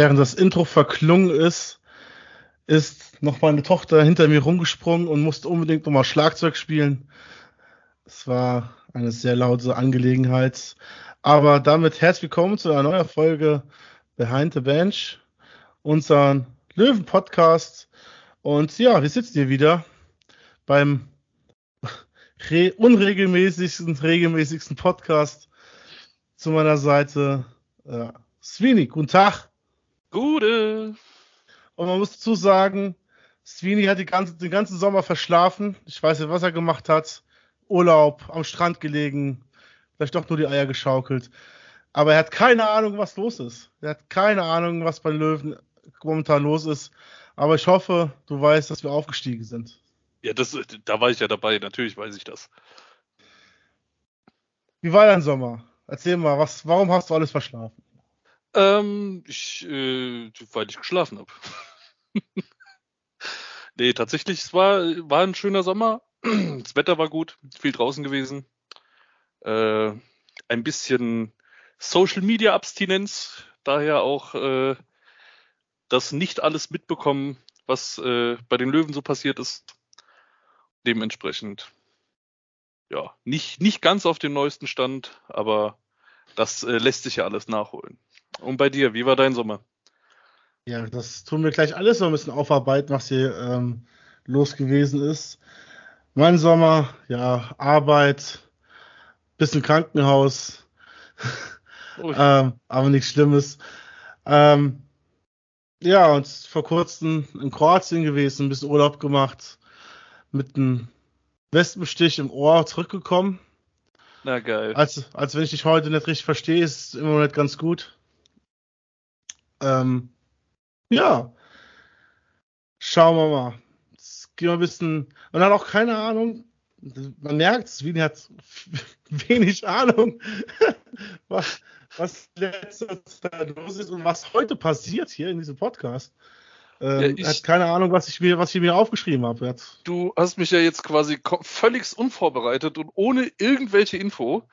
Während das Intro verklungen ist, ist noch meine Tochter hinter mir rumgesprungen und musste unbedingt nochmal Schlagzeug spielen. Es war eine sehr laute Angelegenheit. Aber damit herzlich willkommen zu einer neuen Folge Behind the Bench, unseren Löwen-Podcast. Und ja, wir sitzen hier wieder beim unregelmäßigsten, regelmäßigsten Podcast zu meiner Seite. Äh, Sweeney, guten Tag. Gute. Und man muss dazu sagen, Sweeney hat ganze, den ganzen Sommer verschlafen. Ich weiß nicht, was er gemacht hat. Urlaub, am Strand gelegen, vielleicht doch nur die Eier geschaukelt. Aber er hat keine Ahnung, was los ist. Er hat keine Ahnung, was bei Löwen momentan los ist. Aber ich hoffe, du weißt, dass wir aufgestiegen sind. Ja, das, da war ich ja dabei. Natürlich weiß ich das. Wie war dein Sommer? Erzähl mal, was, warum hast du alles verschlafen? Ähm, ich, äh, weil ich geschlafen habe. nee, tatsächlich, es war, war ein schöner Sommer. Das Wetter war gut, viel draußen gewesen. Äh, ein bisschen Social Media Abstinenz, daher auch äh, das nicht alles mitbekommen, was äh, bei den Löwen so passiert ist. Dementsprechend, ja, nicht, nicht ganz auf dem neuesten Stand, aber das äh, lässt sich ja alles nachholen. Und bei dir, wie war dein Sommer? Ja, das tun wir gleich alles noch ein bisschen aufarbeiten, was hier ähm, los gewesen ist. Mein Sommer, ja, Arbeit, bisschen Krankenhaus, ähm, aber nichts Schlimmes. Ähm, ja, und vor kurzem in Kroatien gewesen, ein bisschen Urlaub gemacht, mit einem Wespenstich im Ohr zurückgekommen. Na geil. Als, als wenn ich dich heute nicht richtig verstehe, ist es immer noch nicht ganz gut. Ähm, ja. Schauen wir mal. Jetzt gehen wir ein bisschen. Man hat auch keine Ahnung. Man merkt, Sweeney hat wenig Ahnung, was, was letzter Zeit los ist und was heute passiert hier in diesem Podcast. Ähm, ja, ich, er hat keine Ahnung, was ich mir, was ich mir aufgeschrieben habe. Du hast mich ja jetzt quasi völlig unvorbereitet und ohne irgendwelche Info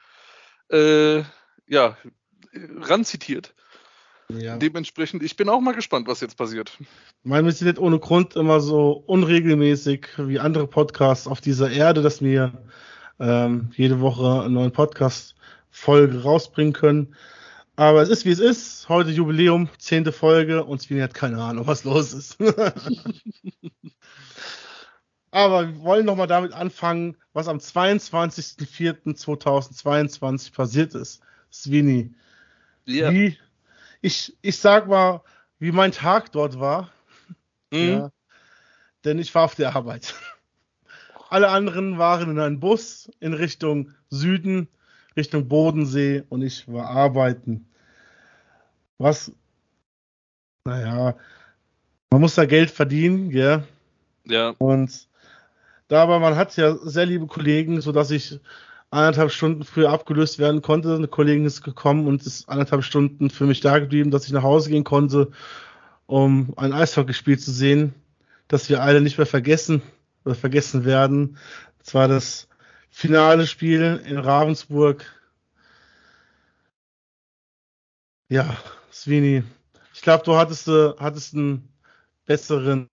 äh, ja, ranzitiert. Ja. Dementsprechend, ich bin auch mal gespannt, was jetzt passiert. Mein, wir sind nicht ohne Grund immer so unregelmäßig wie andere Podcasts auf dieser Erde, dass wir ähm, jede Woche einen neuen Podcast-Folge rausbringen können. Aber es ist wie es ist. Heute Jubiläum, zehnte Folge und Svini hat keine Ahnung, was los ist. Aber wir wollen nochmal damit anfangen, was am 22.04.2022 passiert ist. Svini, ja. wie ich, ich sag mal, wie mein Tag dort war. Mhm. Ja, denn ich war auf der Arbeit. Alle anderen waren in einem Bus in Richtung Süden, Richtung Bodensee und ich war arbeiten. Was, naja, man muss da Geld verdienen, gell? Ja. Und da aber man hat ja sehr liebe Kollegen, sodass ich anderthalb Stunden früher abgelöst werden konnte. Eine Kollegin ist gekommen und ist anderthalb Stunden für mich da geblieben, dass ich nach Hause gehen konnte, um ein Eishockeyspiel zu sehen, das wir alle nicht mehr vergessen oder vergessen werden. Das war das finale Spiel in Ravensburg. Ja, Sweeney, ich glaube, du hattest, äh, hattest einen besseren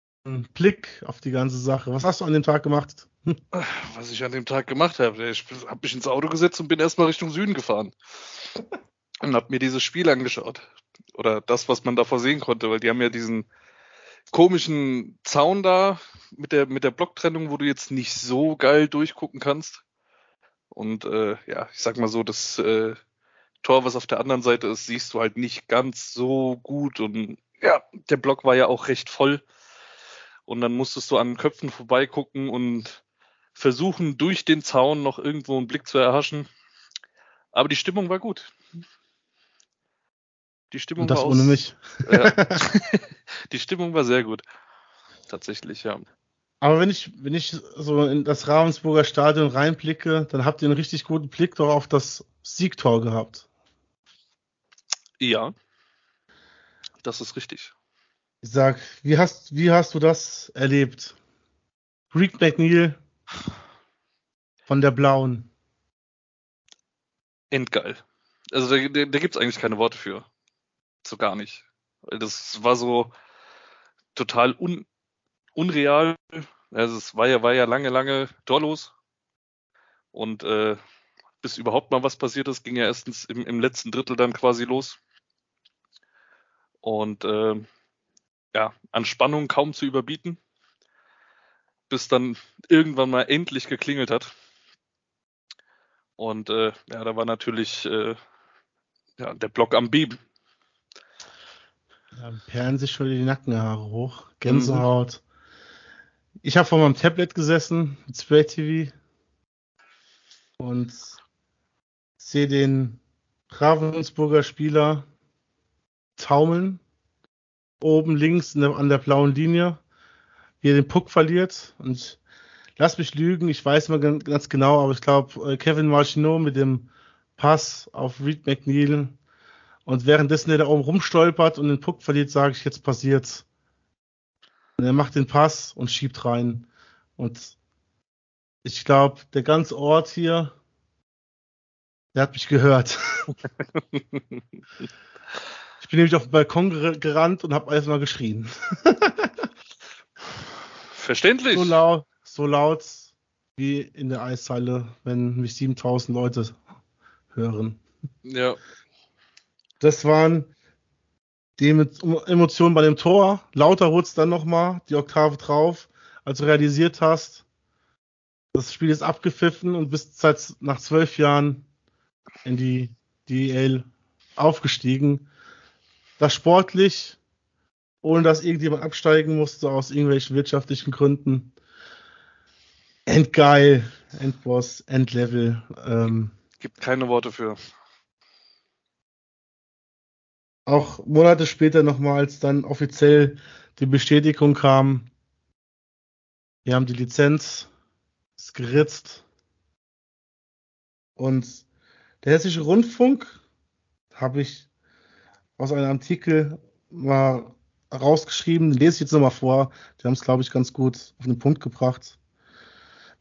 Blick auf die ganze Sache. Was hast du an dem Tag gemacht? Was ich an dem Tag gemacht habe, ich habe mich ins Auto gesetzt und bin erstmal Richtung Süden gefahren. Und habe mir dieses Spiel angeschaut. Oder das, was man davor sehen konnte, weil die haben ja diesen komischen Zaun da mit der, mit der Blocktrennung, wo du jetzt nicht so geil durchgucken kannst. Und äh, ja, ich sag mal so, das äh, Tor, was auf der anderen Seite ist, siehst du halt nicht ganz so gut. Und ja, der Block war ja auch recht voll. Und dann musstest du an Köpfen vorbeigucken und versuchen, durch den Zaun noch irgendwo einen Blick zu erhaschen. Aber die Stimmung war gut. Die Stimmung Und das war aus, ohne mich. Ja. die Stimmung war sehr gut. Tatsächlich, ja. Aber wenn ich, wenn ich so in das Ravensburger Stadion reinblicke, dann habt ihr einen richtig guten Blick doch auf das Siegtor gehabt. Ja. Das ist richtig. Ich sag, wie hast, wie hast du das erlebt? Rick McNeil von der blauen. Endgeil. Also da, da, gibt es eigentlich keine Worte für. So gar nicht. Das war so total un, unreal. Also es war ja, war ja lange, lange torlos. Und äh, bis überhaupt mal was passiert ist, ging ja erstens im, im letzten Drittel dann quasi los. Und äh, ja, an Spannung kaum zu überbieten, bis dann irgendwann mal endlich geklingelt hat. Und äh, ja, da war natürlich äh, ja, der Block am Beben. Da perlen sich schon die Nackenhaare hoch. Gänsehaut. Mhm. Ich habe vor meinem Tablet gesessen, mit Spray TV und sehe den Ravensburger Spieler taumeln. Oben links an der blauen Linie, wie er den Puck verliert. Und lass mich lügen, ich weiß mal ganz genau, aber ich glaube, äh, Kevin Marchineau mit dem Pass auf Reed McNeil und währenddessen er da oben rumstolpert und den Puck verliert, sage ich, jetzt passiert's. Und er macht den Pass und schiebt rein. Und ich glaube, der ganze Ort hier, der hat mich gehört. ich bin nämlich auf den Balkon gerannt und habe erstmal geschrien. Verständlich. So laut, so laut wie in der Eishalle, wenn mich 7000 Leute hören. Ja. Das waren die Emotionen bei dem Tor. Lauter wurde es dann nochmal, die Oktave drauf, als du realisiert hast, das Spiel ist abgepfiffen und bist seit nach zwölf Jahren in die DL aufgestiegen. Das sportlich, ohne dass irgendjemand absteigen musste aus irgendwelchen wirtschaftlichen Gründen. Endgeil, Endboss, Endlevel. Ähm, Gibt keine Worte für. Auch Monate später nochmal, als dann offiziell die Bestätigung kam, wir haben die Lizenz, ist geritzt. Und der Hessische Rundfunk habe ich aus einem Artikel mal rausgeschrieben, lese ich jetzt nochmal vor. Die haben es, glaube ich, ganz gut auf den Punkt gebracht.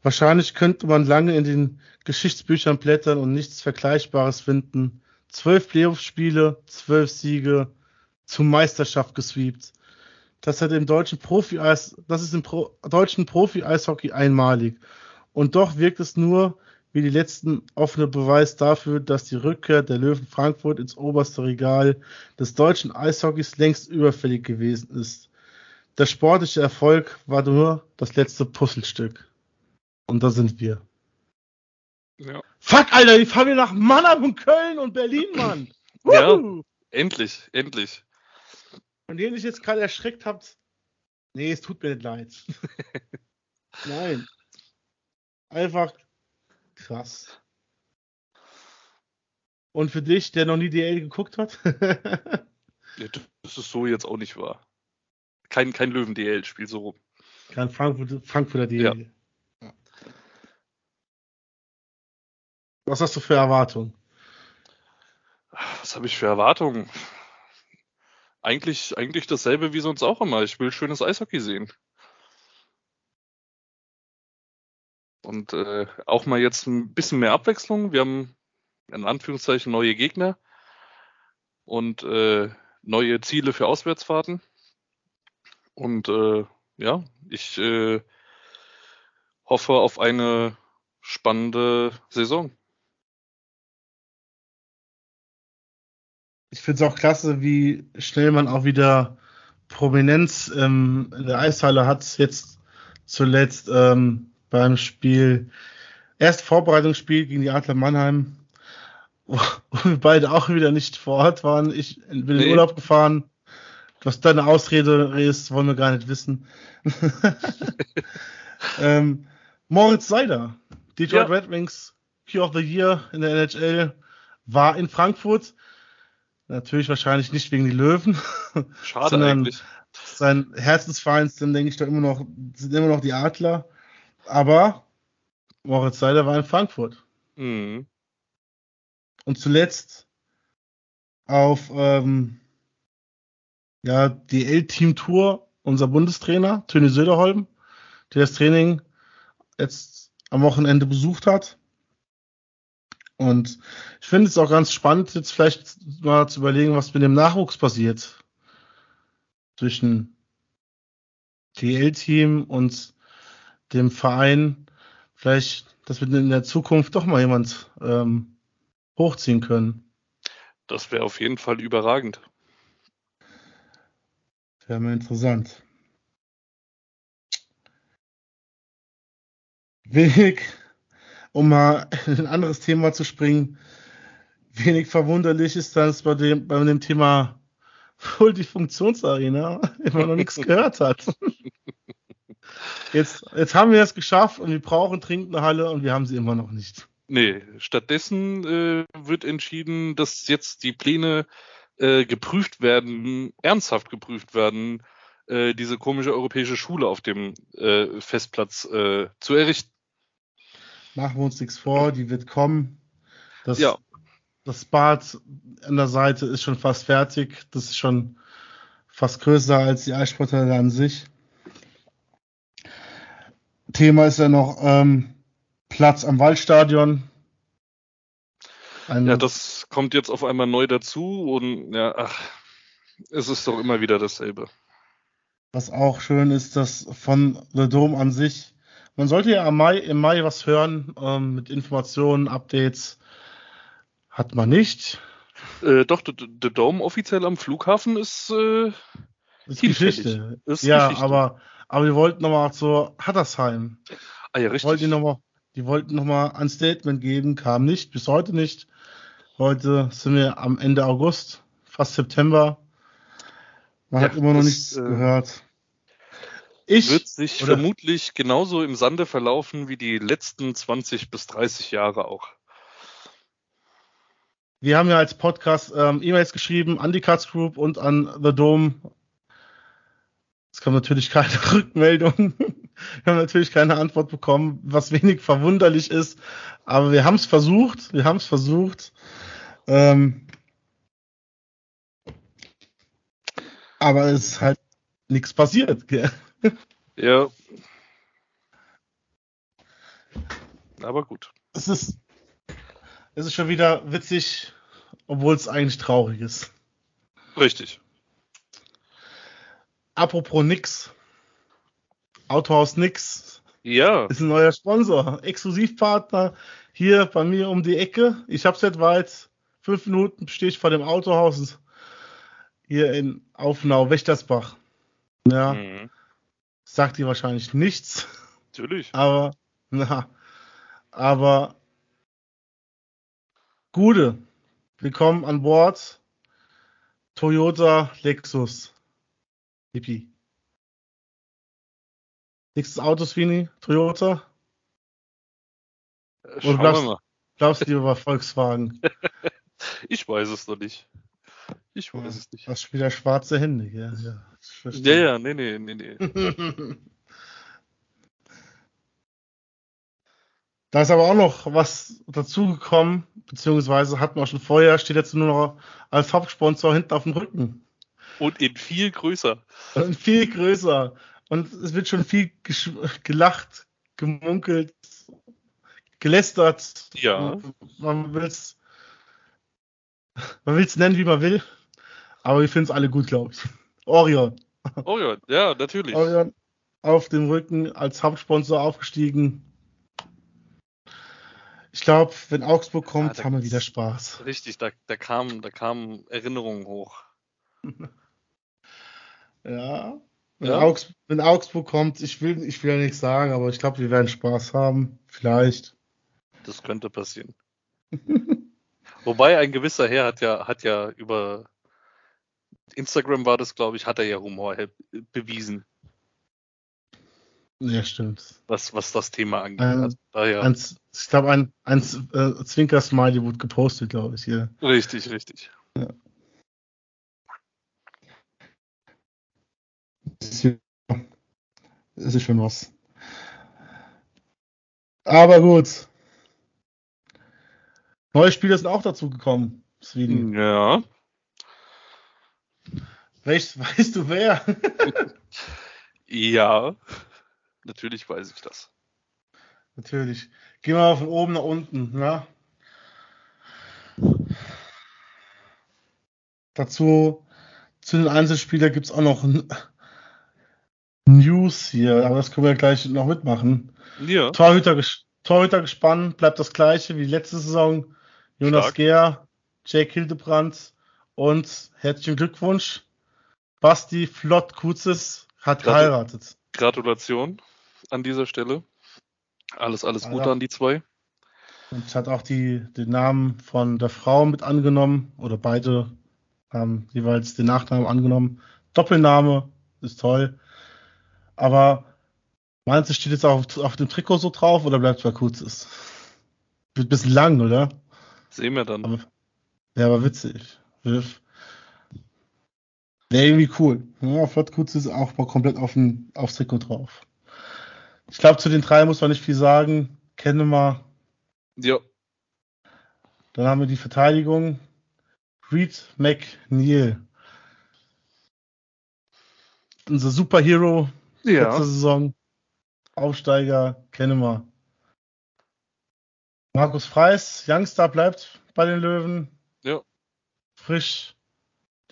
Wahrscheinlich könnte man lange in den Geschichtsbüchern blättern und nichts Vergleichbares finden. Zwölf Playoff-Spiele, zwölf Siege, zur Meisterschaft gesweept. Das hat im deutschen Profi das ist im Pro deutschen Profi-Eishockey einmalig. Und doch wirkt es nur wie die letzten offene Beweis dafür, dass die Rückkehr der Löwen Frankfurt ins oberste Regal des deutschen Eishockeys längst überfällig gewesen ist. Der sportliche Erfolg war nur das letzte Puzzlestück. Und da sind wir. Ja. Fuck, Alter, die fahren wir nach Mannheim und Köln und Berlin, Mann. ja, endlich, endlich. Von denen ich jetzt gerade erschreckt habt. Nee, es tut mir nicht leid. Nein. Einfach Krass. Und für dich, der noch nie DL geguckt hat? ja, das ist so jetzt auch nicht wahr. Kein, kein Löwen-DL-Spiel so rum. Kein Frankfurt, Frankfurter DL. Ja. Was hast du für Erwartungen? Was habe ich für Erwartungen? Eigentlich, eigentlich dasselbe wie sonst auch immer. Ich will schönes Eishockey sehen. Und äh, auch mal jetzt ein bisschen mehr Abwechslung. Wir haben in Anführungszeichen neue Gegner und äh, neue Ziele für Auswärtsfahrten. Und äh, ja, ich äh, hoffe auf eine spannende Saison. Ich finde es auch klasse, wie schnell man auch wieder Prominenz ähm, in der Eishalle hat. Jetzt zuletzt ähm, beim Spiel, erst Vorbereitungsspiel gegen die Adler Mannheim, wo, wir beide auch wieder nicht vor Ort waren. Ich bin nee. in Urlaub gefahren. Was deine Ausrede ist, wollen wir gar nicht wissen. ähm, Moritz Seider, Detroit ja. Red Wings Key of the Year in der NHL, war in Frankfurt. Natürlich wahrscheinlich nicht wegen die Löwen. Schade sondern eigentlich. Sein Herzensverein dann denke ich doch immer noch, sind immer noch die Adler. Aber Moritz Seider war in Frankfurt. Mhm. Und zuletzt auf ähm, ja, die L-Team-Tour unser Bundestrainer, Töni Söderholm, der das Training jetzt am Wochenende besucht hat. Und ich finde es auch ganz spannend, jetzt vielleicht mal zu überlegen, was mit dem Nachwuchs passiert. zwischen DL-Team und dem Verein. Vielleicht, dass wir in der Zukunft doch mal jemand ähm, hochziehen können. Das wäre auf jeden Fall überragend. Wäre mal interessant. Wenig, um mal in ein anderes Thema zu springen, wenig verwunderlich ist, dass bei dem, bei dem Thema Multifunktionsarena immer noch nichts gehört hat. Jetzt, jetzt haben wir es geschafft und wir brauchen dringend eine Halle und wir haben sie immer noch nicht. Nee, stattdessen äh, wird entschieden, dass jetzt die Pläne äh, geprüft werden, ernsthaft geprüft werden, äh, diese komische europäische Schule auf dem äh, Festplatz äh, zu errichten. Machen wir uns nichts vor, die wird kommen. Das, ja. das Bad an der Seite ist schon fast fertig. Das ist schon fast größer als die Eissporthalle an sich. Thema ist ja noch ähm, Platz am Waldstadion. Ein ja, das kommt jetzt auf einmal neu dazu und ja, ach, es ist doch immer wieder dasselbe. Was auch schön ist, dass von The Dome an sich, man sollte ja im Mai, im Mai was hören ähm, mit Informationen, Updates. Hat man nicht. Äh, doch, The Dome offiziell am Flughafen ist, äh, ist Geschichte. Ist ja, Geschichte. aber aber wir wollten nochmal zu Hattersheim. Ah ja, richtig. Wollten die, noch mal, die wollten nochmal ein Statement geben, kam nicht, bis heute nicht. Heute sind wir am Ende August, fast September. Man ja, hat immer noch das, nichts äh, gehört. Ich wird sich oder? vermutlich genauso im Sande verlaufen wie die letzten 20 bis 30 Jahre auch. Wir haben ja als Podcast ähm, E-Mails geschrieben an die Cuts Group und an The Dome kam natürlich keine Rückmeldung. Wir haben natürlich keine Antwort bekommen, was wenig verwunderlich ist. Aber wir haben es versucht. Wir haben es versucht. Ähm aber es ist halt nichts passiert. Gell? Ja. Aber gut. Es ist, es ist schon wieder witzig, obwohl es eigentlich traurig ist. Richtig. Apropos nix. Autohaus Nix. Ja. Ist ein neuer Sponsor. Exklusivpartner hier bei mir um die Ecke. Ich hab's jetzt weit. Fünf Minuten stehe ich vor dem Autohaus hier in Aufnau, Wächtersbach. Ja. Mhm. Sagt dir wahrscheinlich nichts. Natürlich. Aber, na, aber Gute. Willkommen an Bord. Toyota Lexus. Hippie. Nächstes Auto, Sweeney? Toyota? Äh, schauen Oder glaubst, wir mal. glaubst du lieber Volkswagen? ich weiß es noch nicht. Ich weiß ja, es nicht. Hast wieder schwarze Hände, ja. Ja, ja, ja, nee, nee, nee, nee. da ist aber auch noch was dazugekommen, beziehungsweise hatten wir auch schon vorher, steht jetzt nur noch als Hauptsponsor hinten auf dem Rücken. Und in viel größer. Und viel größer. Und es wird schon viel gelacht, gemunkelt, gelästert. Ja. Man will es man will's nennen, wie man will. Aber wir finden es alle gut, glaube ich. Orion. Orion, ja, natürlich. Orion auf dem Rücken als Hauptsponsor aufgestiegen. Ich glaube, wenn Augsburg kommt, ja, haben wir wieder Spaß. Richtig, da, da, kam, da kamen Erinnerungen hoch. Ja. Wenn, ja. Augs wenn, Augsburg kommt, ich will, ich will ja nichts sagen, aber ich glaube, wir werden Spaß haben. Vielleicht. Das könnte passieren. Wobei ein gewisser Herr hat ja, hat ja über Instagram war das, glaube ich, hat er ja Humor bewiesen. Ja, stimmt. Was, was das Thema angeht. Ein, also, daher. Ein, ich glaube, ein, ein äh, Zwinker-Smiley wurde gepostet, glaube ich, hier. Richtig, richtig. Ja. Es ist schon was. Aber gut. Neue Spieler sind auch dazu gekommen, Sweden. Ja. Weißt, weißt du wer? ja, natürlich weiß ich das. Natürlich. Gehen wir mal von oben nach unten, ne? Dazu zu den Einzelspielern gibt es auch noch News hier, aber das können wir gleich noch mitmachen. Ja. Torhüter, Torhüter gespannt, bleibt das gleiche wie letzte Saison. Jonas Stark. Gehr, Jake Hildebrandt und herzlichen Glückwunsch. Basti Flott Kutzes hat Gratul geheiratet. Gratulation an dieser Stelle. Alles, alles Gute an die zwei. Und hat auch die, den Namen von der Frau mit angenommen, oder beide haben jeweils den Nachnamen angenommen. Doppelname ist toll. Aber meinst du, steht jetzt auch auf, auf dem Trikot so drauf oder bleibt es bei Kurzes? Wird ein bisschen lang, oder? Sehen wir dann. Aber, ja, aber witzig. Wäre irgendwie cool. Ja, Flott Kurzes ist auch mal komplett auf dem, aufs Trikot drauf. Ich glaube, zu den drei muss man nicht viel sagen. Kennen wir. Ja. Dann haben wir die Verteidigung. Reed McNeil. Unser Superhero ja. letzte Saison. Aufsteiger, kennen wir. Markus Freis, Youngster, bleibt bei den Löwen. Ja. Frisch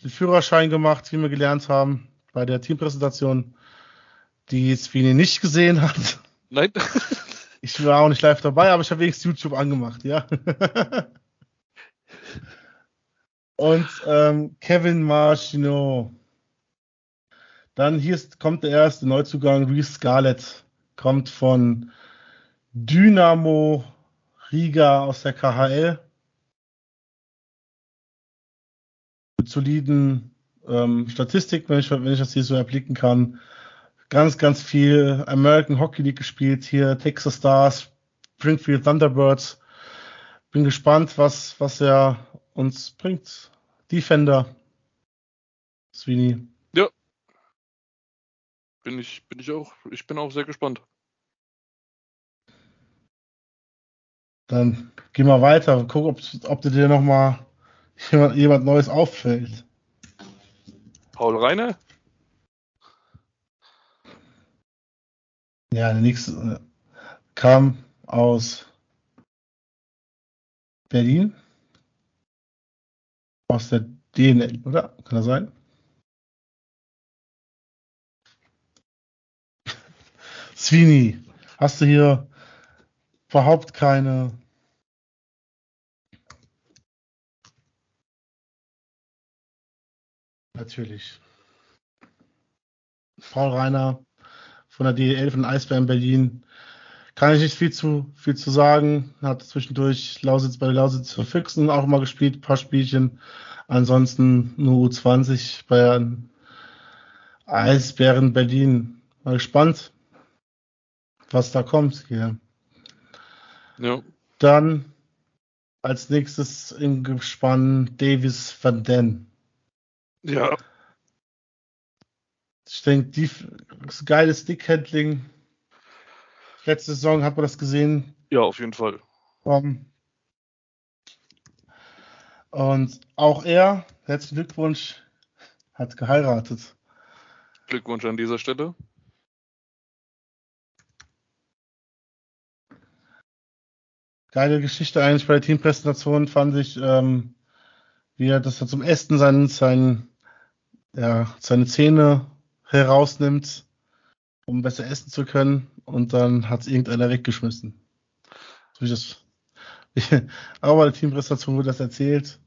den Führerschein gemacht, wie wir gelernt haben bei der Teampräsentation, die Sweeney nicht gesehen hat. Nein. Ich war auch nicht live dabei, aber ich habe wenigstens YouTube angemacht, ja. Und ähm, Kevin Marchino. Dann hier ist, kommt der erste Neuzugang, Reese Scarlett. Kommt von Dynamo Riga aus der KHL. Mit soliden ähm, Statistik, wenn ich, wenn ich das hier so erblicken kann. Ganz, ganz viel American Hockey League gespielt hier, Texas Stars, Springfield Thunderbirds. Bin gespannt, was, was er uns bringt. Defender. Sweeney. Bin ich, bin ich auch, ich bin auch sehr gespannt. Dann geh mal weiter. Guck, ob, ob dir noch mal jemand, jemand Neues auffällt. Paul Reine? Ja, der nächste äh, kam aus Berlin. Aus der DNL, oder? Kann das sein? Sweeney, hast du hier überhaupt keine Natürlich. Paul Reiner von der DEL von Eisbären Berlin. Kann ich nicht viel zu, viel zu sagen. Hat zwischendurch Lausitz bei der Lausitz für Füchsen auch mal gespielt, ein paar Spielchen. Ansonsten nur U20 bei Eisbären Berlin. Mal gespannt, was da kommt hier. Ja. Dann als nächstes im Gespann Davis van Den. Ja. Ich denke, die geiles Stickhandling. Letzte Saison hat man das gesehen. Ja, auf jeden Fall. Um, und auch er, herzlichen Glückwunsch, hat geheiratet. Glückwunsch an dieser Stelle. Geile Geschichte eigentlich bei der Teampräsentation fand ich, ähm, wie er das zum Essen sein, sein, ja, seine Zähne herausnimmt, um besser essen zu können. Und dann hat es irgendeiner weggeschmissen. So das, aber bei der Teampräsentation wurde das erzählt.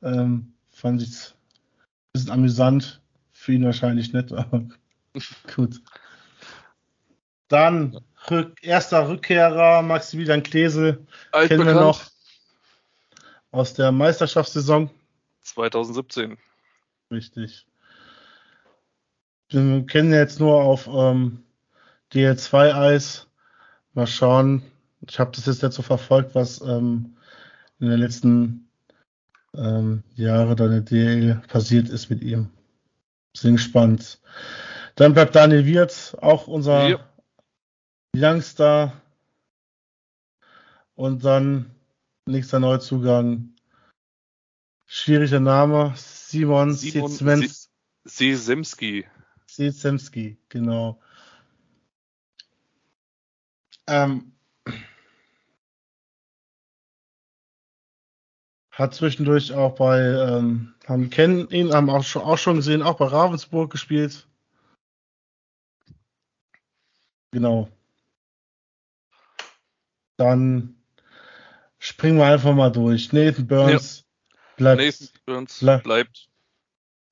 Ähm, fand ich es ein bisschen amüsant. Für ihn wahrscheinlich nicht, aber gut. Dann rück, erster Rückkehrer Maximilian Klesel. Kennen wir noch aus der Meisterschaftssaison. 2017. Richtig wir kennen jetzt nur auf ähm, DL2-Eis. Mal schauen. Ich habe das jetzt nicht so verfolgt, was ähm, in den letzten ähm, Jahren dann in DL passiert ist mit ihm. Bin gespannt. Dann bleibt Daniel Wirth, auch unser ja. Youngster. Und dann nächster Neuzugang. Schwieriger Name. Simon, Simon Sesemski. Sezemski, genau. Ähm, Hat zwischendurch auch bei, ähm, haben kennen ihn, haben auch schon, auch schon gesehen, auch bei Ravensburg gespielt. Genau. Dann springen wir einfach mal durch. Nathan Burns ja. bleibt. Nathan Burns bleib, bleibt.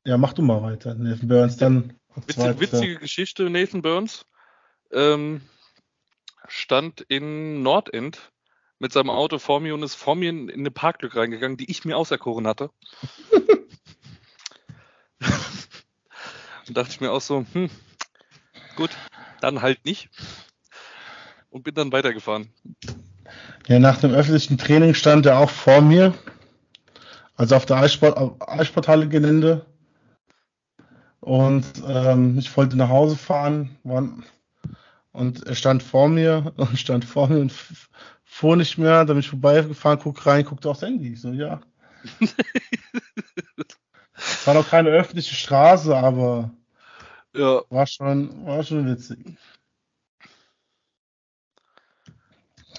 Ja, mach du mal weiter. Nathan Burns dann. Witzig, witzige Geschichte, Nathan Burns ähm, stand in Nordend mit seinem Auto vor mir und ist vor mir in, in eine Parklücke reingegangen, die ich mir auserkoren hatte. und dachte ich mir auch so, hm, gut, dann halt nicht. Und bin dann weitergefahren. Ja, nach dem öffentlichen Training stand er auch vor mir. Also auf der Eissport, Eissporthalle Gelände. Und ähm, ich wollte nach Hause fahren. War, und er stand vor mir und stand vor mir und fuhr nicht mehr. Dann bin ich vorbeigefahren, guck rein, guckte aufs Handy. Ich so, ja. Es war noch keine öffentliche Straße, aber ja. war schon, war schon witzig.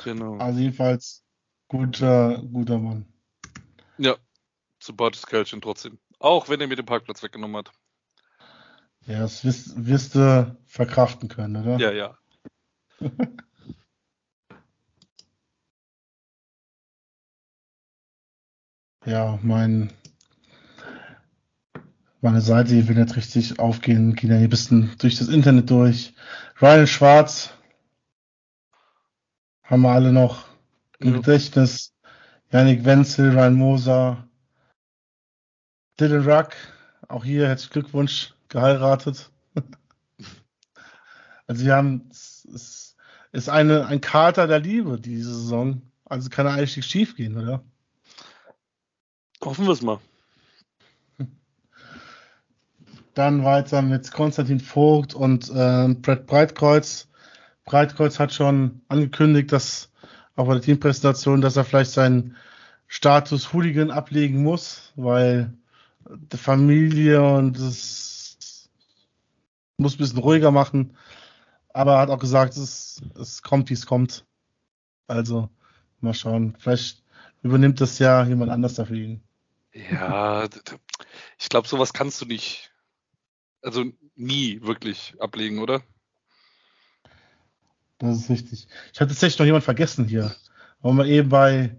Genau. Also jedenfalls guter, guter Mann. Ja, sympathisches Kerlchen trotzdem. Auch wenn er mir den Parkplatz weggenommen hat. Ja, das wirst, wirst du verkraften können, oder? Ja, ja. ja, mein meine Seite hier will nicht richtig aufgehen, gehen ja hier ein bisschen durch das Internet durch. Ryan Schwarz haben wir alle noch im ja. Gedächtnis. Yannick Wenzel, Ryan Moser, Dylan Ruck, auch hier herzlichen Glückwunsch, geheiratet. also wir haben, es ist, eine, ein Kater der Liebe, diese Saison. Also kann eigentlich schief gehen, oder? Hoffen wir es mal. Dann weiter mit Konstantin Vogt und äh, Brett Breitkreuz. Breitkreuz hat schon angekündigt, dass auch bei der Teampräsentation, dass er vielleicht seinen Status Hooligan ablegen muss, weil die Familie und das muss ein bisschen ruhiger machen. Aber er hat auch gesagt, es, es kommt, wie es kommt. Also, mal schauen. Vielleicht übernimmt das ja jemand anders dafür ihn. Ja, ich glaube, sowas kannst du nicht, also nie wirklich ablegen, oder? Das ist richtig. Ich hatte tatsächlich noch jemand vergessen hier, weil man eben bei,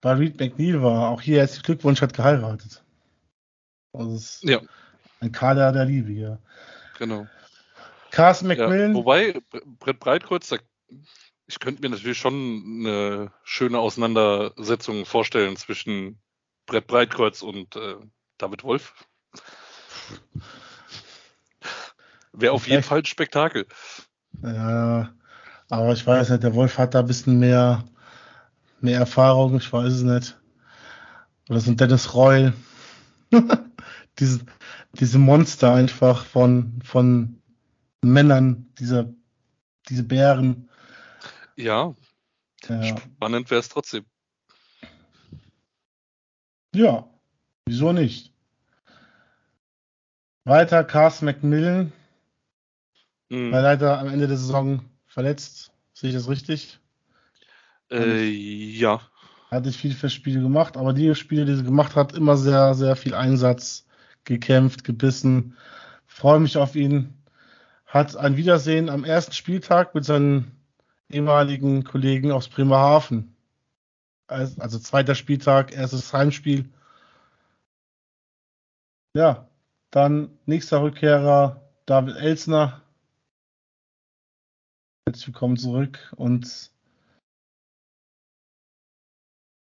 bei Reed McNeil war. Auch hier herzlichen Glückwunsch, hat geheiratet. Also ist ja. ein Kader der Liebe hier. Genau. Carsten McMillan. Ja, wobei, Brett Breitkreuz, ich könnte mir natürlich schon eine schöne Auseinandersetzung vorstellen zwischen Brett Breitkreuz und äh, David Wolf. Wäre auf jeden Fall ein Spektakel. Ja, aber ich weiß nicht, der Wolf hat da ein bisschen mehr, mehr Erfahrung, ich weiß es nicht. Oder so ein Dennis Reul. diese, diese Monster einfach von, von Männern, diese, diese Bären. Ja, ja. spannend wäre es trotzdem. Ja, wieso nicht? Weiter Carsten McMillan. Mhm. War leider am Ende der Saison verletzt. Sehe ich das richtig? Äh, ja. Hat nicht viel für Spiele gemacht, aber die Spiele, die sie gemacht hat, immer sehr, sehr viel Einsatz, gekämpft, gebissen. Freue mich auf ihn. Hat ein Wiedersehen am ersten Spieltag mit seinen ehemaligen Kollegen aus Bremerhaven. Also zweiter Spieltag, erstes Heimspiel. Ja, dann nächster Rückkehrer David Elsner Herzlich willkommen zurück und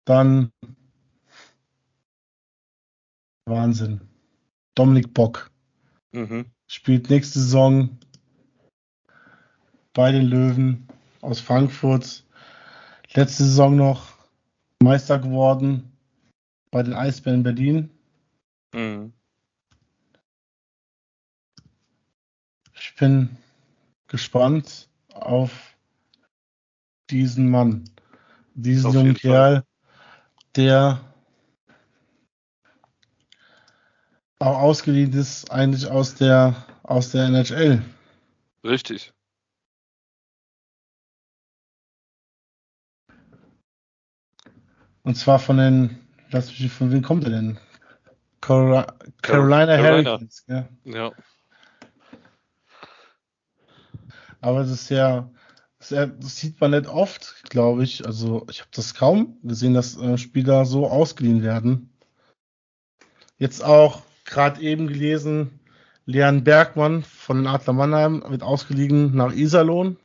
dann Wahnsinn. Dominik Bock mhm. spielt nächste Saison bei den Löwen aus Frankfurt. Letzte Saison noch Meister geworden bei den Eisbären Berlin. Mhm. Ich bin gespannt, auf diesen Mann, diesen auf jungen Kerl, der auch ausgeliehen ist eigentlich aus der aus der NHL. Richtig. Und zwar von den Lass mich, von wem kommt er denn? Carolina, Carolina, Carolina. Hurricanes, ja. Ja. Aber das ist ja, das, das sieht man nicht oft, glaube ich. Also ich habe das kaum gesehen, dass äh, Spieler so ausgeliehen werden. Jetzt auch gerade eben gelesen, Leon Bergmann von den Adler Mannheim wird ausgeliehen nach Iserlohn.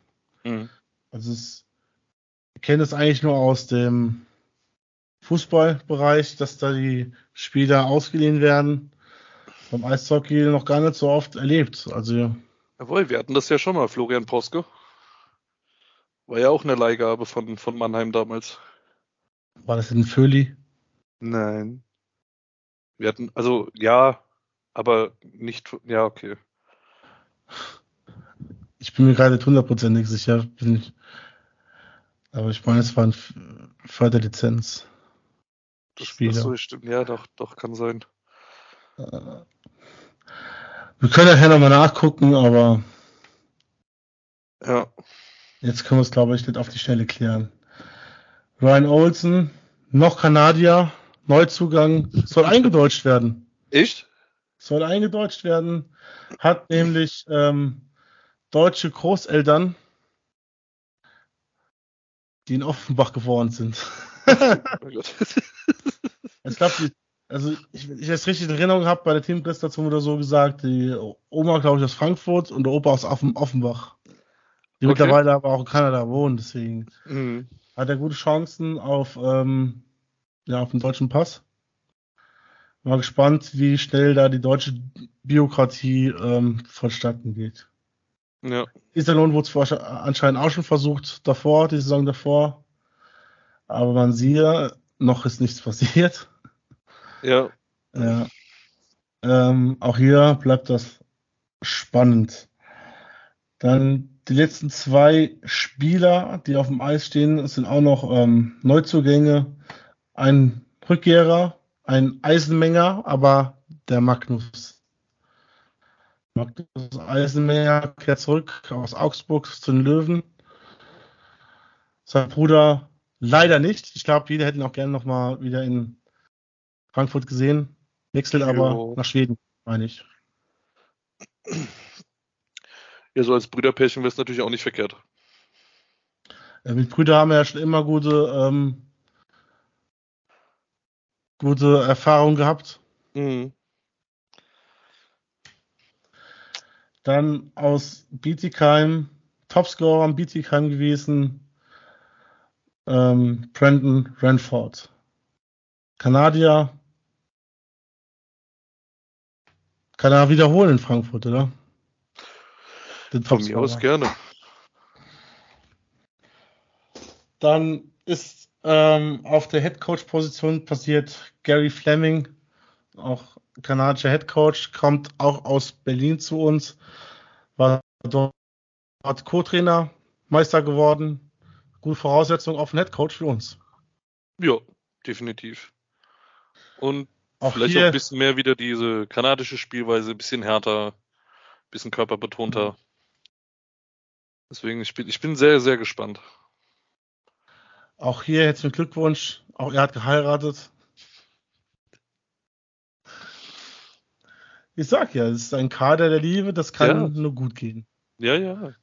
Mhm. Also es, ich kenne es eigentlich nur aus dem Fußballbereich, dass da die Spieler ausgeliehen werden. Beim Eishockey noch gar nicht so oft erlebt. Also Jawohl, wir hatten das ja schon mal, Florian Poske. War ja auch eine Leihgabe von, von Mannheim damals. War das in Föhli? Nein. Wir hatten, also ja, aber nicht, ja, okay. Ich bin mir gerade nicht hundertprozentig sicher. Bin ich, aber ich meine, es war ein Förderlizenz. Spieler. Das so stimmt, ja, doch, doch, kann sein. Wir können nachher nochmal nachgucken, aber. Ja. Jetzt können wir es, glaube ich, nicht auf die Stelle klären. Ryan Olsen, noch Kanadier, Neuzugang, soll eingedeutscht werden. Echt? Soll eingedeutscht werden. Hat nämlich ähm, deutsche Großeltern, die in Offenbach geboren sind. oh ich glaube, also ich, ich es richtig in Erinnerung habe, bei der Teampräsentation oder so gesagt, die Oma, glaube ich, aus Frankfurt und der Opa aus Offenbach. Die okay. mittlerweile aber auch in Kanada wohnen, deswegen mhm. hat er gute Chancen auf, ähm, ja, auf den deutschen Pass. Mal gespannt, wie schnell da die deutsche Biokratie ähm, vonstatten geht. Ja. Iserlohn wurde es anscheinend auch schon versucht davor, die Saison davor. Aber man sieht, noch ist nichts passiert. Ja. ja. Ähm, auch hier bleibt das spannend. Dann die letzten zwei Spieler, die auf dem Eis stehen, sind auch noch ähm, Neuzugänge. Ein Rückkehrer, ein Eisenmenger, aber der Magnus. Magnus Eisenmenger kehrt zurück aus Augsburg zu den Löwen. Sein Bruder leider nicht. Ich glaube, viele hätten auch gerne noch mal wieder in Frankfurt gesehen. Wechselt aber jo. nach Schweden, meine ich. Ja, so als Brüderpärchen wäre es natürlich auch nicht verkehrt. Ja, mit Brüdern haben wir ja schon immer gute, ähm, gute Erfahrungen gehabt. Mhm. Dann aus Bietigheim, Topscorer am Bietigheim gewesen, ähm, Brandon Ranford. Kanadier. Kann er wiederholen in Frankfurt, oder? Den Von mir aus gerne. Dann ist ähm, auf der Headcoach-Position passiert Gary Fleming, auch kanadischer Headcoach, kommt auch aus Berlin zu uns, war dort Co-Trainer, Meister geworden. Gute Voraussetzung auf einen Headcoach für uns. Ja, definitiv. Und auch vielleicht auch ein bisschen mehr wieder diese kanadische Spielweise, ein bisschen härter, ein bisschen körperbetonter. Deswegen, ich bin, ich bin sehr, sehr gespannt. Auch hier herzlichen Glückwunsch. Auch er hat geheiratet. Ich sag ja, es ist ein Kader der Liebe, das kann ja. nur gut gehen. Ja, ja.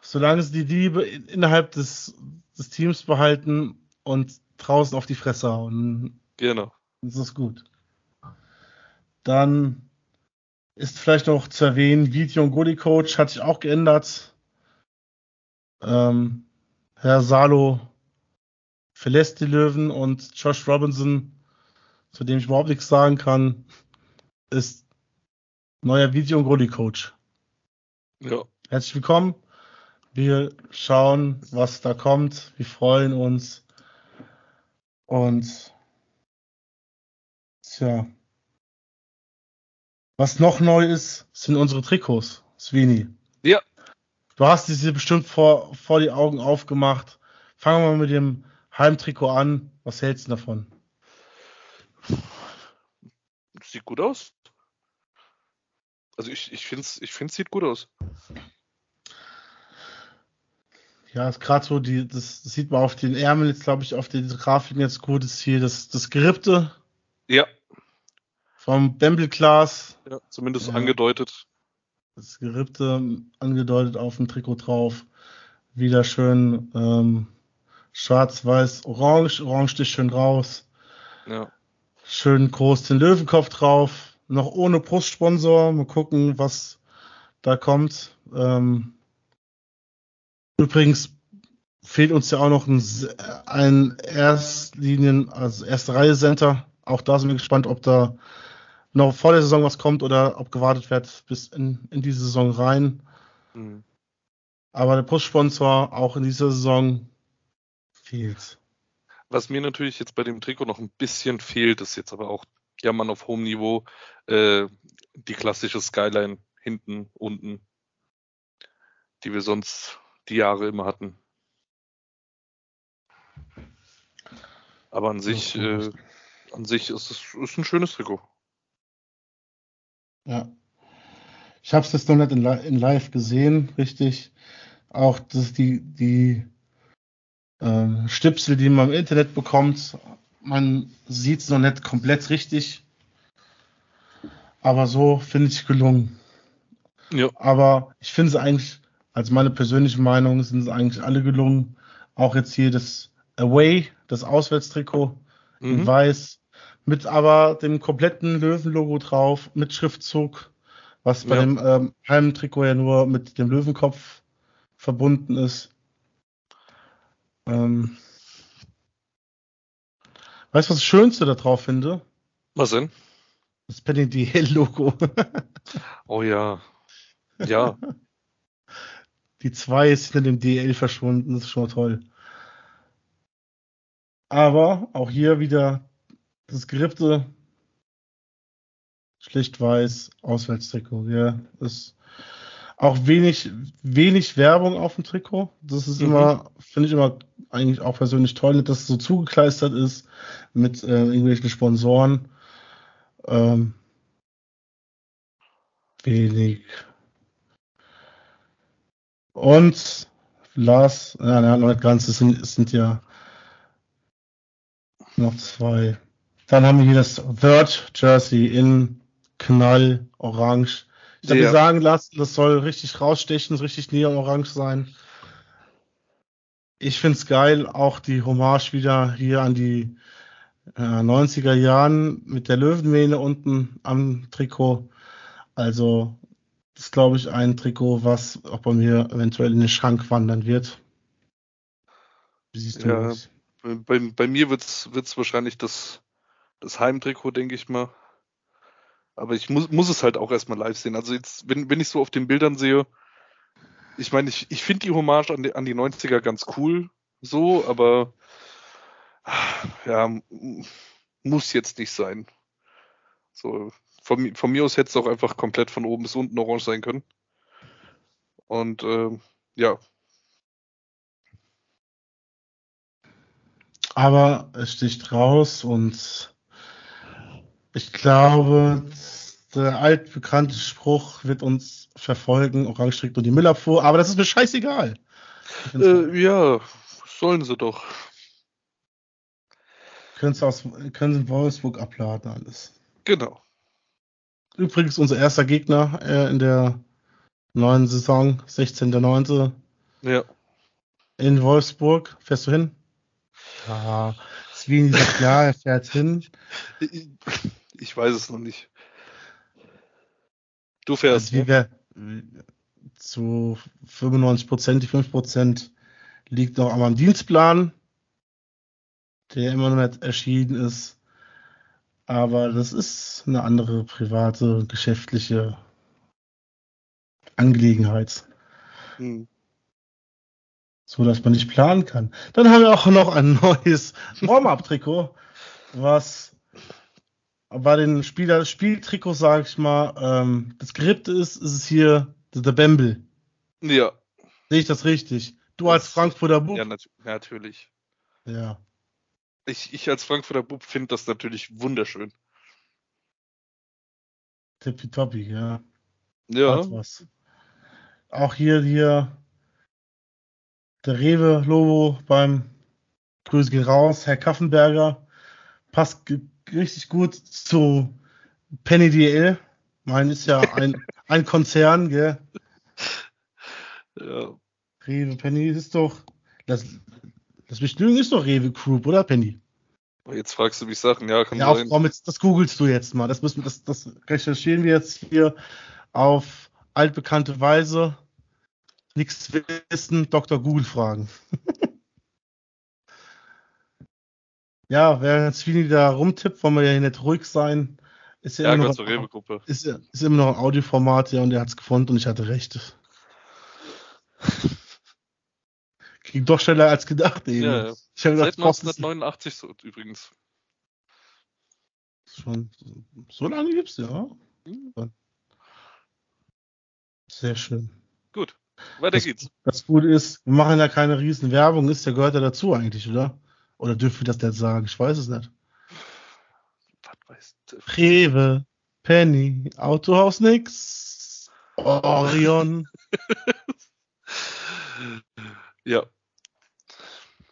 Solange sie die Liebe innerhalb des, des Teams behalten und draußen auf die Fresse hauen. Genau. Das ist gut. Dann ist vielleicht noch zu erwähnen, Video und Goalie Coach hat sich auch geändert. Ähm, Herr Salo verlässt die Löwen und Josh Robinson, zu dem ich überhaupt nichts sagen kann, ist neuer Video- und Goalie-Coach. Ja. Herzlich willkommen. Wir schauen, was da kommt. Wir freuen uns. Und tja. Was noch neu ist, sind unsere Trikots, Sweeney. Ja, Du hast diese bestimmt vor, vor die Augen aufgemacht. Fangen wir mal mit dem Heimtrikot an. Was hältst du davon? Sieht gut aus. Also ich, ich finde es ich find's sieht gut aus. Ja, ist gerade so, die, das, das, sieht man auf den Ärmeln jetzt, glaube ich, auf den Grafiken jetzt gut, ist hier das, das Gerippte. Ja. Vom Bamble Class. Ja, zumindest ja. angedeutet. Das Gerippte angedeutet auf dem Trikot drauf. Wieder schön ähm, schwarz, weiß, orange. Orange sticht schön raus. Ja. Schön groß den Löwenkopf drauf. Noch ohne Brustsponsor. Mal gucken, was da kommt. Ähm, übrigens fehlt uns ja auch noch ein, ein Erstlinien, also erste Reihe Center. Auch da sind wir gespannt, ob da noch vor der Saison was kommt oder ob gewartet wird bis in, in diese Saison rein. Mhm. Aber der Brustsponsor auch in dieser Saison fehlt. Was mir natürlich jetzt bei dem Trikot noch ein bisschen fehlt, ist jetzt aber auch ja man auf hohem Niveau äh, die klassische Skyline hinten, unten, die wir sonst die Jahre immer hatten. Aber an sich, äh, an sich ist es ist ein schönes Trikot. Ja. Ich habe es jetzt noch nicht in, in, live gesehen, richtig. Auch dass die, die äh, Stipsel, die man im Internet bekommt, man sieht es noch nicht komplett richtig. Aber so finde ich gelungen. Ja. Aber ich finde es eigentlich, als meine persönliche Meinung, sind es eigentlich alle gelungen. Auch jetzt hier das Away, das Auswärtstrikot mhm. in weiß, mit aber dem kompletten Löwenlogo drauf, mit Schriftzug, was bei ja. dem ähm, Heimtrikot ja nur mit dem Löwenkopf verbunden ist. Ähm, weißt du, was das Schönste da drauf finde? Was denn? Das Penny DL-Logo. oh ja. Ja. Die 2 ist hinter dem DL verschwunden, das ist schon toll. Aber auch hier wieder Skripte schlicht weiß, Auswärtstrikot. Ja, ist auch wenig, wenig Werbung auf dem Trikot. Das ist mhm. immer, finde ich immer eigentlich auch persönlich toll, dass es so zugekleistert ist mit äh, irgendwelchen Sponsoren. Ähm, wenig und Lars, ja, ja, noch nicht ganz, es sind, es sind ja noch zwei. Dann haben wir hier das Third Jersey in Knall Orange. Ich habe ja. mir sagen lassen, das soll richtig rausstechen, richtig neon-orange sein. Ich finde es geil, auch die Hommage wieder hier an die äh, 90er Jahren mit der Löwenmähne unten am Trikot. Also ist, glaube ich, ein Trikot, was auch bei mir eventuell in den Schrank wandern wird. Wie siehst du ja, das? Bei, bei mir wird es wahrscheinlich das, das Heimtrikot, denke ich mal. Aber ich muss, muss es halt auch erstmal live sehen. Also jetzt, wenn, wenn ich so auf den Bildern sehe, ich meine, ich, ich finde die Hommage an die, an die 90er ganz cool, so, aber ja, muss jetzt nicht sein. So, von, von mir aus hätte es auch einfach komplett von oben bis unten orange sein können. Und äh, ja. Aber es sticht raus und ich glaube, der altbekannte Spruch wird uns verfolgen, Orange trägt nur die Müllabfuhr, aber das ist mir scheißegal. Äh, ja, sollen sie doch. Können sie, aus, können sie in Wolfsburg abladen alles. Genau. Übrigens unser erster Gegner äh, in der neuen Saison, 16.9. Ja. In Wolfsburg. Fährst du hin? Ja. Sweeney sagt ja, er fährt hin. Ich, weiß es noch nicht. Du fährst. Also, wir, zu 95 Prozent, die 5 Prozent liegt noch am Dienstplan, der immer noch nicht erschienen ist. Aber das ist eine andere private, geschäftliche Angelegenheit. Hm. So dass man nicht planen kann. Dann haben wir auch noch ein neues Warm-Up-Trikot, was bei den Spieler Spieltrikot, sag ich mal, ähm, das Skript ist, ist es hier der Bembel. Ja. Sehe ich das richtig? Du das, als Frankfurter Bub? Ja, nat natürlich. Ja ich, ich als Frankfurter Bub finde das natürlich wunderschön. Tippitoppi, ja. Ja. Auch hier, hier der Rewe-Logo beim Grüße gehen raus, Herr Kaffenberger. Passt richtig gut zu Penny DL. Mein ist ja ein, ein Konzern, gell? Ja. Rewe, Penny ist doch. Das, das Bestimmt ist doch Rewe Group, oder Penny? Jetzt fragst du mich Sachen, ja, kann ja, sein. Komm, jetzt, das googelst du jetzt mal. Das, müssen, das, das recherchieren wir jetzt hier auf altbekannte Weise. Nichts wissen, Dr. Google fragen. ja, während Sweeney da rumtippt, wollen wir ja nicht ruhig sein. Ist ja, ja immer, noch, ein, ist, ist immer noch ein Audioformat, ja, und er hat es gefunden und ich hatte recht. Ging doch schneller als gedacht eben. Ja, ja. Ich Seit gedacht, 1989 so, übrigens. Schon so lange gibt's ja. Mhm. Sehr schön. Gut, weiter das, geht's. Das Gute ist, wir machen ja keine riesen Werbung, ist der gehört ja dazu eigentlich, oder? Oder dürfen wir das jetzt sagen? Ich weiß es nicht. Was weißt du? Rewe, Penny, Autohaus nix, Orion. ja.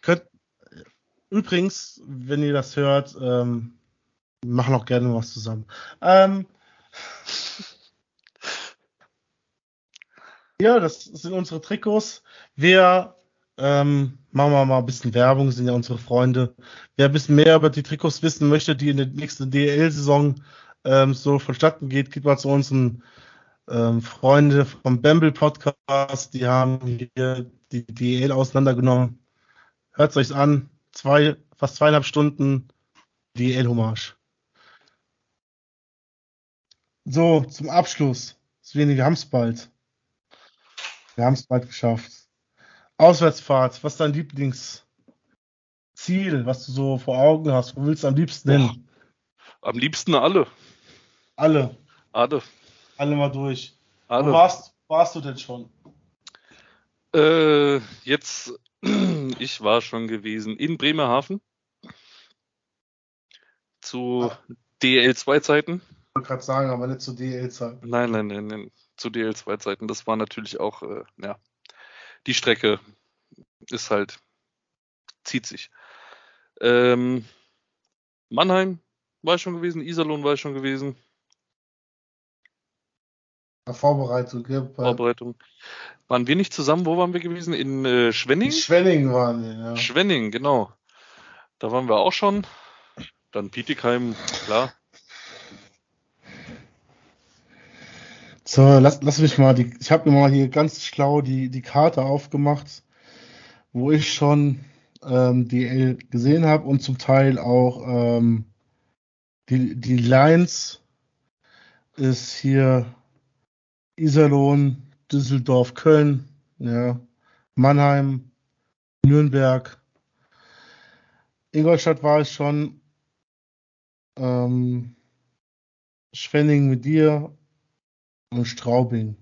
Könnt, übrigens, wenn ihr das hört, ähm, machen auch gerne was zusammen. Ähm, ja, das sind unsere Trikots. Wir ähm, machen wir mal ein bisschen Werbung, sind ja unsere Freunde. Wer ein bisschen mehr über die Trikots wissen möchte, die in der nächsten DL-Saison ähm, so vonstatten geht, geht mal zu unseren ähm, Freunde vom Bamble Podcast. Die haben hier die DL auseinandergenommen. Hört es euch an. Zwei, fast zweieinhalb Stunden DL-Hommage. So, zum Abschluss. Wir haben es bald. Wir haben es bald geschafft. Auswärtsfahrt, was ist dein Lieblingsziel, was du so vor Augen hast? Wo willst du am liebsten hin? Am liebsten alle. Alle. Alle. Alle mal durch. Alle. Wo warst, warst du denn schon? Äh, jetzt, ich war schon gewesen in Bremerhaven. Zu ah. DL2-Zeiten. Ich wollte gerade sagen, aber nicht zu DL2. Nein, nein, nein, nein. Zu DL2-Zeiten. Das war natürlich auch, äh, ja, die Strecke ist halt, zieht sich. Ähm, Mannheim war ich schon gewesen, Iserlohn war ich schon gewesen. Vorbereitung, ja. Vorbereitung. Waren wir nicht zusammen? Wo waren wir gewesen? In äh, Schwenning? In Schwenning waren wir, ja. Schwenning, genau. Da waren wir auch schon. Dann Bietigheim, klar. So, lass, lass mich mal, die, ich habe mir mal hier ganz schlau die, die Karte aufgemacht, wo ich schon ähm, DL gesehen habe und zum Teil auch ähm, die, die Lines ist hier Iserlohn, Düsseldorf, Köln, ja, Mannheim, Nürnberg. Ingolstadt war ich schon. Ähm, Schwenning mit dir Straubing.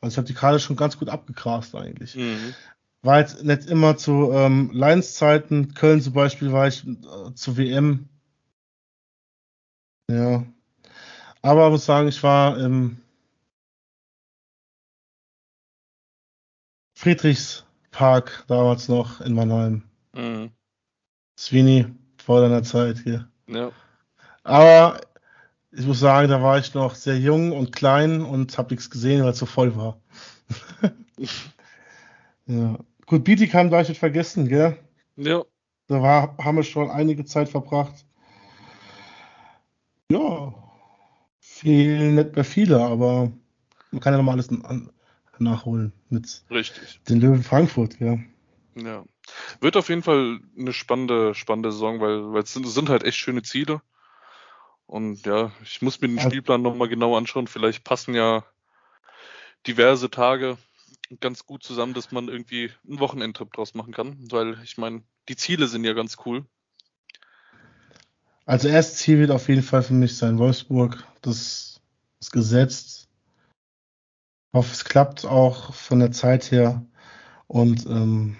Also ich habe die Karte schon ganz gut abgegrast eigentlich. Mhm. War jetzt nicht immer zu ähm, Lions-Zeiten. Köln zum Beispiel war ich äh, zu WM. Ja. Aber muss sagen, ich war im Friedrichspark damals noch in Mannheim. Mhm. Sweeney vor deiner Zeit hier. Ja. Aber ich muss sagen, da war ich noch sehr jung und klein und habe nichts gesehen, weil es so voll war. ja. Gut, Bietigheim darf ich nicht vergessen, gell? Ja. Da war, haben wir schon einige Zeit verbracht. Ja, fehlen nicht mehr viele, aber man kann ja nochmal alles nachholen mit Richtig. den Löwen Frankfurt, ja. Ja. Wird auf jeden Fall eine spannende, spannende Saison, weil, weil es sind, sind halt echt schöne Ziele. Und ja, ich muss mir den Spielplan nochmal genau anschauen. Vielleicht passen ja diverse Tage ganz gut zusammen, dass man irgendwie einen Wochenendtrip draus machen kann. Weil ich meine, die Ziele sind ja ganz cool. Also erstes Ziel wird auf jeden Fall für mich sein Wolfsburg. Das ist gesetzt. Ich hoffe, es klappt auch von der Zeit her. Und ähm,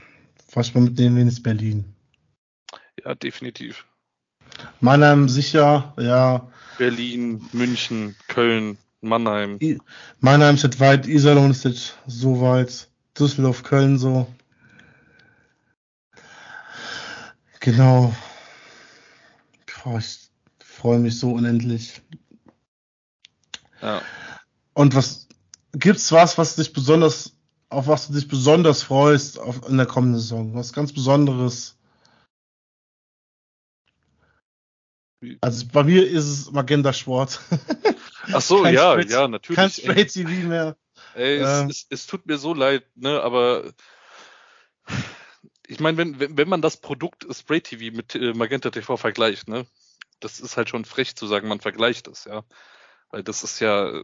was man mitnehmen ist Berlin. Ja, definitiv. Mannheim sicher, ja. Berlin, München, Köln, Mannheim. I Mannheim ist weit, Iserlohn ist so weit. Düsseldorf, Köln so. Genau. Boah, ich freue mich so unendlich. Ja. Und was gibt's was, was dich besonders, auf was du dich besonders freust auf, in der kommenden Saison? Was ganz Besonderes? Also bei mir ist es Magenta Sport. Ach so, Kein ja, Spray- ja, natürlich. Kein Spray TV mehr. Ey, es, Ähm. es, es tut mir so leid, ne, aber ich meine, wenn, wenn, man das Produkt Spray TV mit äh, Magenta TV vergleicht, ne, das ist halt schon frech zu sagen, man vergleicht es, ja. Weil das ist ja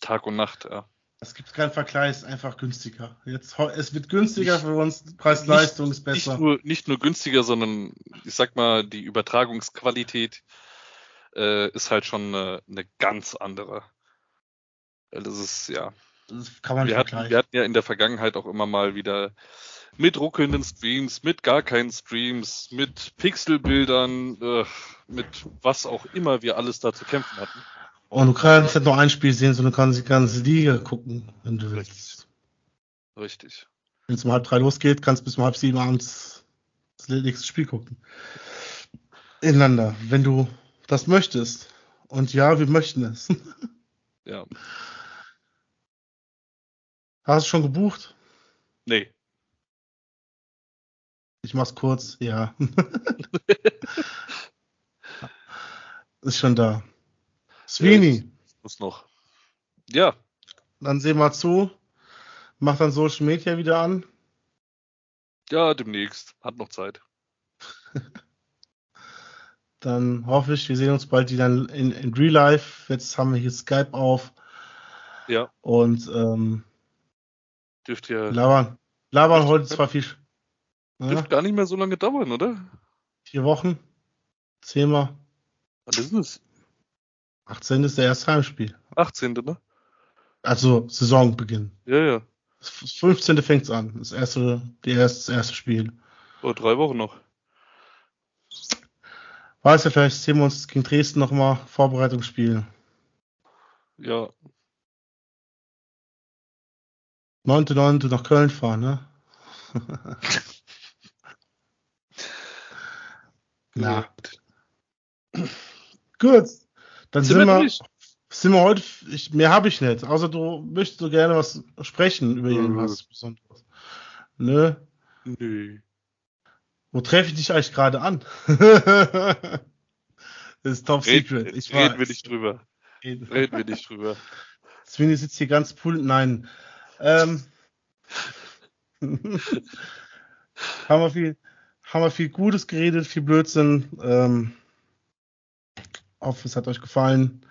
Tag und Nacht, ja. Es gibt keinen Vergleich, es ist einfach günstiger. Jetzt, es wird günstiger für uns, Preis-Leistung ist besser. Nicht nur, nicht nur günstiger, sondern ich sag mal, die Übertragungsqualität äh, ist halt schon eine, eine ganz andere. Das ist, ja, Das kann man nicht wir hatten, vergleichen. wir hatten ja in der Vergangenheit auch immer mal wieder mit ruckelnden Streams, mit gar keinen Streams, mit Pixelbildern, äh, mit was auch immer wir alles da zu kämpfen hatten. Und du kannst nicht nur ein Spiel sehen, sondern du kannst die ganze Liga gucken, wenn du willst. Richtig. Wenn es um halb drei losgeht, kannst du bis um halb sieben abends das nächste Spiel gucken. Ineinander, wenn du das möchtest. Und ja, wir möchten es. Ja. Hast du schon gebucht? Nee. Ich mach's kurz, ja. Ist schon da. Sweeney, Muss noch. Ja, dann seh mal zu. Mach dann Social Media wieder an. ja, demnächst. Hat noch Zeit. Dann hoffe ich, wir sehen uns bald wieder in, in, Real Life. Jetzt haben wir hier Skype auf Ja, und ähm, dürft ihr, labern. Labern heute zwar viel. Ja, dürft gar nicht mehr so lange dauern, oder? vier Wochen. Zehnmal. Was ist denn das? 18 ist der erste Heimspiel. 18. ne? Also Saisonbeginn. Ja, ja. Das 15. fängt's an. Das erste, die erste, das erste Spiel. Oh, drei Wochen noch. Weiß ja, vielleicht sehen wir uns gegen Dresden nochmal. Vorbereitungsspiel. Ja, 9.9. nach Köln fahren, ne? Na, gut. Dann Sind sind, wir wir, durch? sind wir heute, ich, mehr habe ich nicht. Außer du möchtest du gerne was sprechen über Nö. irgendwas Besonderes. Nö. Nö. Wo treffe ich dich eigentlich gerade an? das ist top Red, secret. Ich reden wir nicht drüber. Reden. Reden wir nicht drüber. Sweeney sitzt hier ganz cool. Nein. Ähm, haben wir viel, haben wir viel Gutes geredet, viel Blödsinn. Ähm, hoffe, es hat euch gefallen.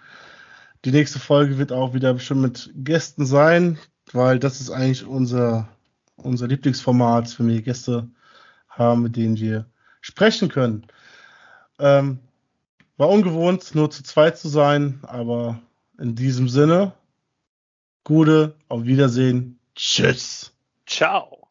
Die nächste Folge wird auch wieder bestimmt mit Gästen sein, weil das ist eigentlich unser, unser Lieblingsformat, wenn wir Gäste haben, mit denen wir sprechen können. Ähm, war ungewohnt, nur zu zweit zu sein, aber in diesem Sinne, Gute, auf Wiedersehen, tschüss. Ciao.